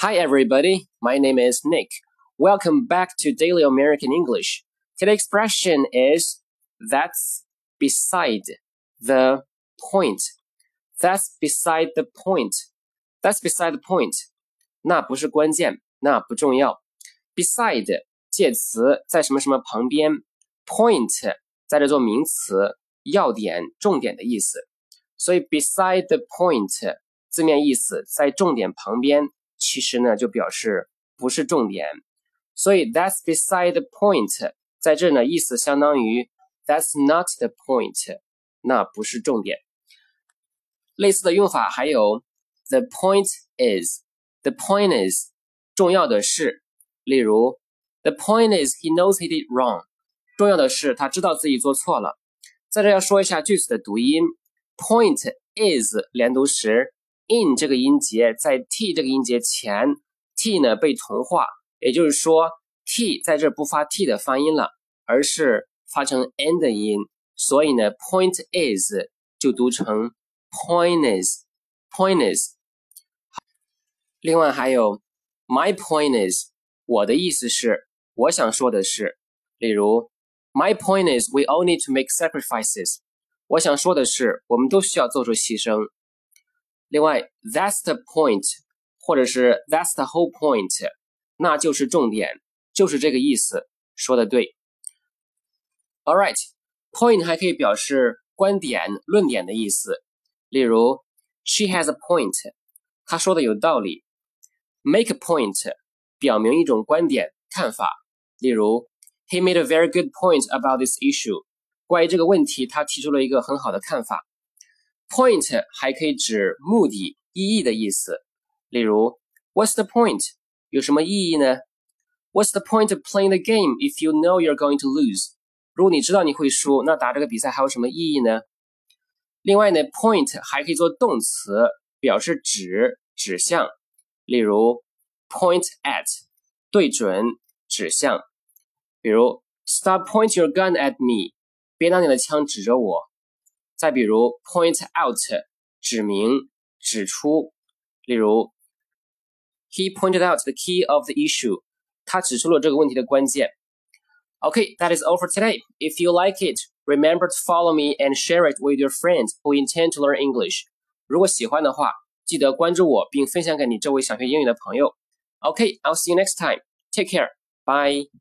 Hi, everybody. My name is Nick. Welcome back to Daily American English. Today's expression is that's beside the point. That's beside the point. That's beside the point. 那不是关键，那不重要。Beside 介词在什么什么旁边，point 在这做名词，要点、重点的意思。所以 beside the point 字面意思在重点旁边。 其实呢，就表示不是重点，所以 that's beside the point，在这呢，意思相当于 that's not the point，那不是重点。类似的用法还有 the point is，the point is，重要的是，例如 the point is he knows he did wrong，重要的是他知道自己做错了。在这要说一下句子的读音，point is 连读时。In 这个音节在 t 这个音节前，t 呢被同化，也就是说 t 在这不发 t 的发音了，而是发成 n 的音，所以呢 point is 就读成 point is，point is。另外还有 my point is，我的意思是，我想说的是，例如 my point is we all need to make sacrifices，我想说的是，我们都需要做出牺牲。另外，that's the point，或者是 that's the whole point，那就是重点，就是这个意思，说的对。All right，point 还可以表示观点、论点的意思。例如，she has a point，她说的有道理。Make a point，表明一种观点、看法。例如，he made a very good point about this issue，关于这个问题，他提出了一个很好的看法。Point 还可以指目的、意义的意思。例如，What's the point？有什么意义呢？What's the point of playing the game if you know you're going to lose？如果你知道你会输，那打这个比赛还有什么意义呢？另外呢，point 还可以做动词，表示指、指向。例如，point at，对准、指向。比如，Stop point your gun at me，别拿你的枪指着我。再比如 point out 指明指出，例如 he pointed out the key of the issue，他指出了这个问题的关键。Okay, that is all for today. If you like it, remember to follow me and share it with your friends who intend to learn English. 如果喜欢的话，记得关注我并分享给你周围想学英语的朋友。Okay, I'll see you next time. Take care. Bye.